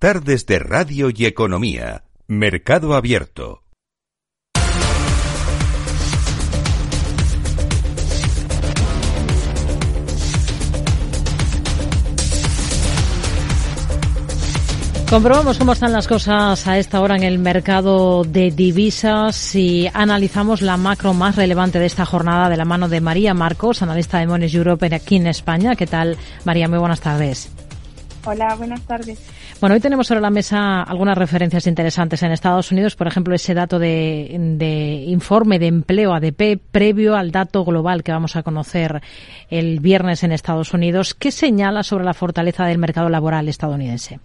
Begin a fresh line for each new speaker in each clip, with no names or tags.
Tardes de Radio y Economía. Mercado Abierto.
Comprobamos cómo están las cosas a esta hora en el mercado de divisas y analizamos la macro más relevante de esta jornada de la mano de María Marcos, analista de Mones Europe aquí en España. ¿Qué tal, María? Muy buenas tardes.
Hola, buenas tardes.
Bueno, hoy tenemos sobre la mesa algunas referencias interesantes en Estados Unidos, por ejemplo, ese dato de, de, informe de empleo ADP previo al dato global que vamos a conocer el viernes en Estados Unidos. ¿Qué señala sobre la fortaleza del mercado laboral estadounidense?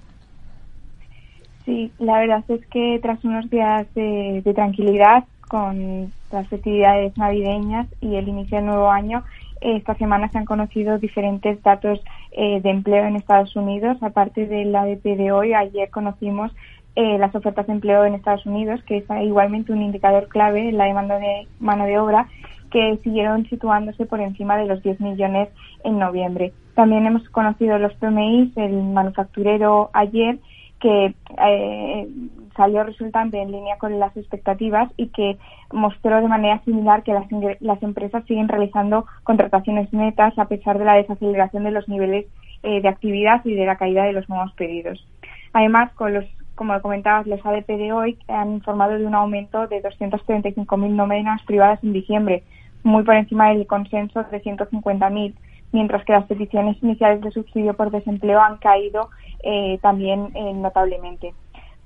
Sí, la verdad es que tras unos días de, de tranquilidad con las festividades navideñas y el inicio del nuevo año, esta semana se han conocido diferentes datos eh, de empleo en Estados Unidos. Aparte del ADP de hoy, ayer conocimos eh, las ofertas de empleo en Estados Unidos, que es igualmente un indicador clave en la demanda de mano de obra, que siguieron situándose por encima de los 10 millones en noviembre. También hemos conocido los PMI, el manufacturero ayer, que eh, salió resultante en línea con las expectativas y que mostró de manera similar que las, empresas siguen realizando contrataciones netas a pesar de la desaceleración de los niveles eh, de actividad y de la caída de los nuevos pedidos. Además, con los, como comentabas, los ADP de hoy han informado de un aumento de 235.000 nóminas privadas en diciembre, muy por encima del consenso de 150.000 mientras que las peticiones iniciales de subsidio por desempleo han caído eh, también eh, notablemente.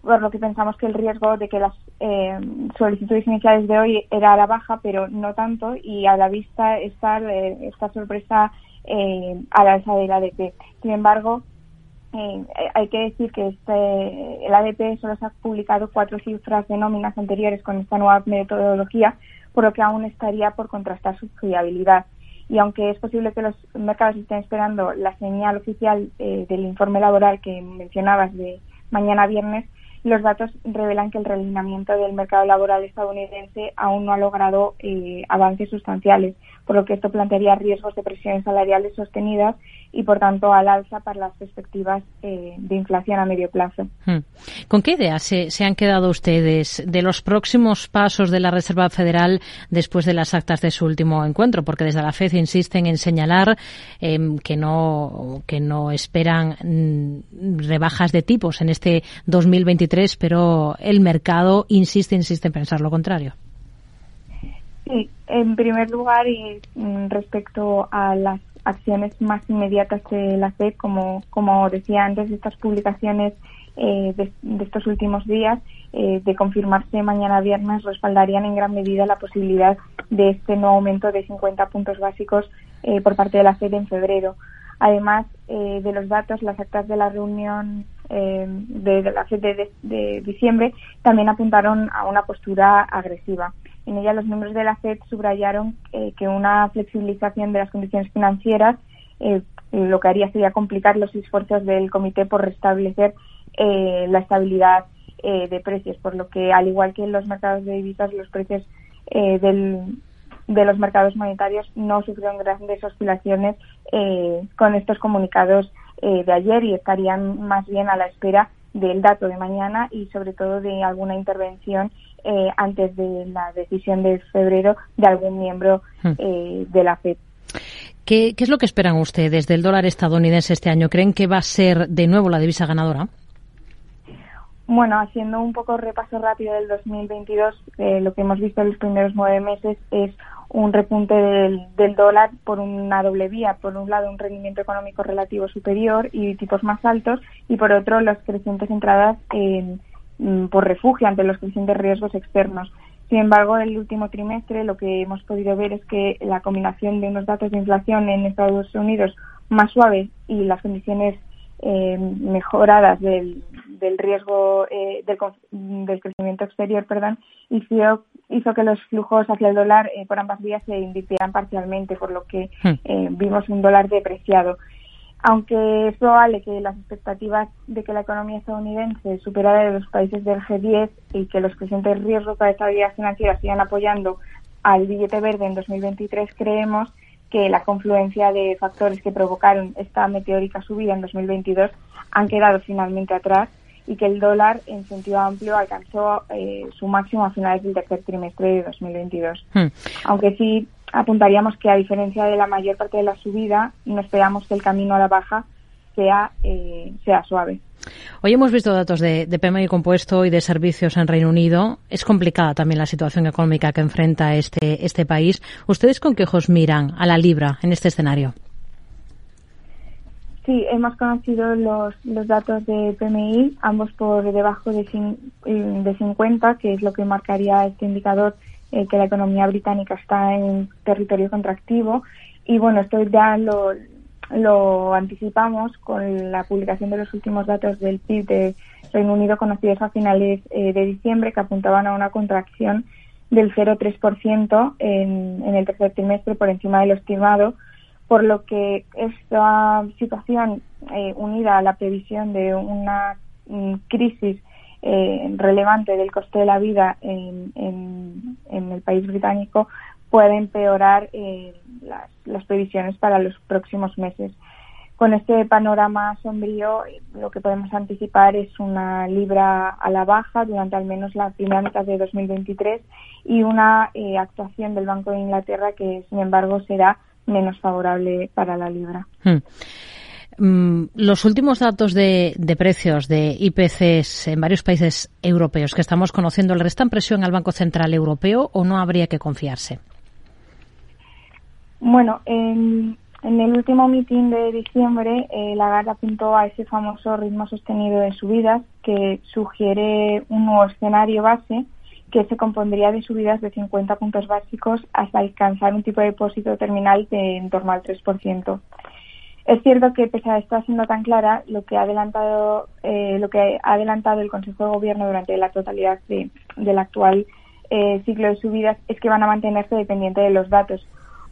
Por lo que pensamos que el riesgo de que las eh, solicitudes iniciales de hoy era a la baja, pero no tanto, y a la vista está esta sorpresa a la alza del ADP. Sin embargo, hay que decir que este, el ADP solo se ha publicado cuatro cifras de nóminas anteriores con esta nueva metodología, por lo que aún estaría por contrastar su fiabilidad y aunque es posible que los mercados estén esperando la señal oficial eh, del informe laboral que mencionabas de mañana viernes, los datos revelan que el realineamiento del mercado laboral estadounidense aún no ha logrado eh, avances sustanciales, por lo que esto plantearía riesgos de presiones salariales sostenidas y, por tanto, al alza para las perspectivas eh, de inflación a medio plazo. Hmm.
¿Con qué ideas se, han quedado ustedes de los próximos pasos de la Reserva Federal después de las actas de su último encuentro? Porque desde la FED insisten en señalar em, que, no, que no esperan mm, rebajas de tipos en este 2023, pero el mercado insiste, insiste en pensar lo contrario.
Sí, en primer lugar, y mm, respecto a las acciones más inmediatas de la FED, como, como decía antes, estas publicaciones eh, de, estos últimos días, eh, de confirmarse mañana viernes, respaldarían en gran medida la posibilidad de este nuevo aumento de 50 puntos básicos eh, por parte de la FED en febrero. Además de los datos, las actas de la reunión de, la FED de, diciembre también apuntaron a una postura agresiva. En ella los miembros de la FED subrayaron eh, que una flexibilización de las condiciones financieras eh, lo que haría sería complicar los esfuerzos del comité por restablecer eh, la estabilidad de precios, por lo que al igual que en los mercados de divisas los precios del, de los mercados monetarios no sufrieron grandes oscilaciones con estos comunicados de ayer y estarían más bien a la espera del dato de mañana y sobre todo de alguna intervención eh, antes de la decisión de febrero de algún miembro hmm. eh, de la FED.
¿Qué, es lo que esperan ustedes del dólar estadounidense este año? ¿Creen que va a ser de nuevo la divisa ganadora?
Bueno, haciendo un poco repaso rápido del 2022, eh, lo que hemos visto en los primeros nueve meses es un repunte del, del, dólar por una doble vía. Por un lado, un rendimiento económico relativo superior y tipos más altos, y por otro, las crecientes entradas en Mm, por refugio ante los crecientes riesgos externos. Sin embargo, el último trimestre lo que hemos podido ver es que la combinación de unos datos de inflación en Estados Unidos más suaves y las condiciones eh, mejoradas del, del riesgo eh, del, crecimiento exterior, perdón, hizo, hizo que los flujos hacia el dólar eh, por ambas vías se invirtieran parcialmente, por lo que hmm. vimos un dólar depreciado aunque es probable que las expectativas de que la economía estadounidense superara de los países del G10 y que los crecientes riesgos para estabilidad financiera sigan apoyando al billete verde en 2023, creemos que la confluencia de factores que provocaron esta meteórica subida en 2022 han quedado finalmente atrás y que el dólar en sentido amplio alcanzó eh, su máximo a finales del tercer trimestre de 2022. Hmm. Aunque sí apuntaríamos que a diferencia de la mayor parte de la subida, no esperamos que el camino a la baja sea, eh, sea suave.
Hoy hemos visto datos de, de PMI compuesto y de servicios en Reino Unido. Es complicada también la situación económica que enfrenta este, este país. ¿Ustedes con qué ojos miran a la libra en este escenario?
Sí, hemos conocido los, los datos de PMI, ambos por debajo de, de 50, que es lo que marcaría este indicador eh, que la economía británica está en territorio contractivo. Y bueno, esto ya lo, lo anticipamos con la publicación de los últimos datos del PIB de Reino Unido conocidos a finales eh, de diciembre que apuntaban a una contracción del 0,3% en, en el tercer trimestre por encima de lo estimado, por lo que esta situación eh, unida a la previsión de una mm, crisis eh, relevante del coste de la vida en, en, el país británico puede empeorar eh, las, las, previsiones para los próximos meses. Con este panorama sombrío, lo que podemos anticipar es una libra a la baja durante al menos la primera mitad de 2023 y una actuación del Banco de Inglaterra que, sin embargo, será menos favorable para la libra. Hmm.
Mm, los últimos datos de, de, precios de IPCs en varios países europeos que estamos conociendo, ¿le restan presión al Banco Central Europeo o no habría que confiarse?
Bueno, en, el último mitin de diciembre, eh, Lagarde apuntó a ese famoso ritmo sostenido de subidas que sugiere un nuevo escenario base que se compondría de subidas de 50 puntos básicos hasta alcanzar un tipo de depósito terminal de en torno al 3%. Es cierto que pese a estar siendo tan clara, lo que ha adelantado, eh, lo que ha adelantado el Consejo de Gobierno durante la totalidad de, del actual eh, ciclo de subidas es que van a mantenerse dependiente de los datos,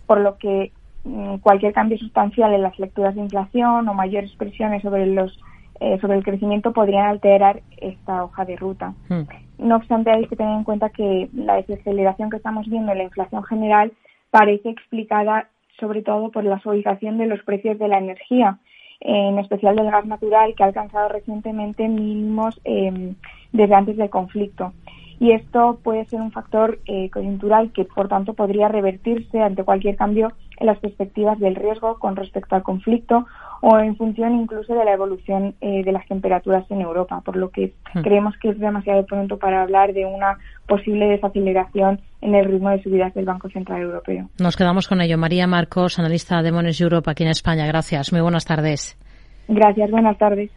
por lo que mm, cualquier cambio sustancial en las lecturas de inflación o mayores presiones sobre los eh, sobre el crecimiento podrían alterar esta hoja de ruta. Hmm. No obstante, hay que tener en cuenta que la desaceleración que estamos viendo en la inflación general parece explicada sobre todo por la suavización de los precios de la energía, en especial del gas natural, que ha alcanzado recientemente mínimos eh, desde antes del conflicto. Y esto puede ser un factor eh, coyuntural que, por tanto, podría revertirse ante cualquier cambio en las perspectivas del riesgo con respecto al conflicto o en función incluso de la evolución eh, de las temperaturas en Europa, por lo que hmm. creemos que es demasiado pronto para hablar de una posible desaceleración en el ritmo de subidas del Banco Central Europeo.
Nos quedamos con ello. María Marcos, analista de Mones Europe aquí en España. Gracias. Muy buenas tardes.
Gracias. Buenas tardes.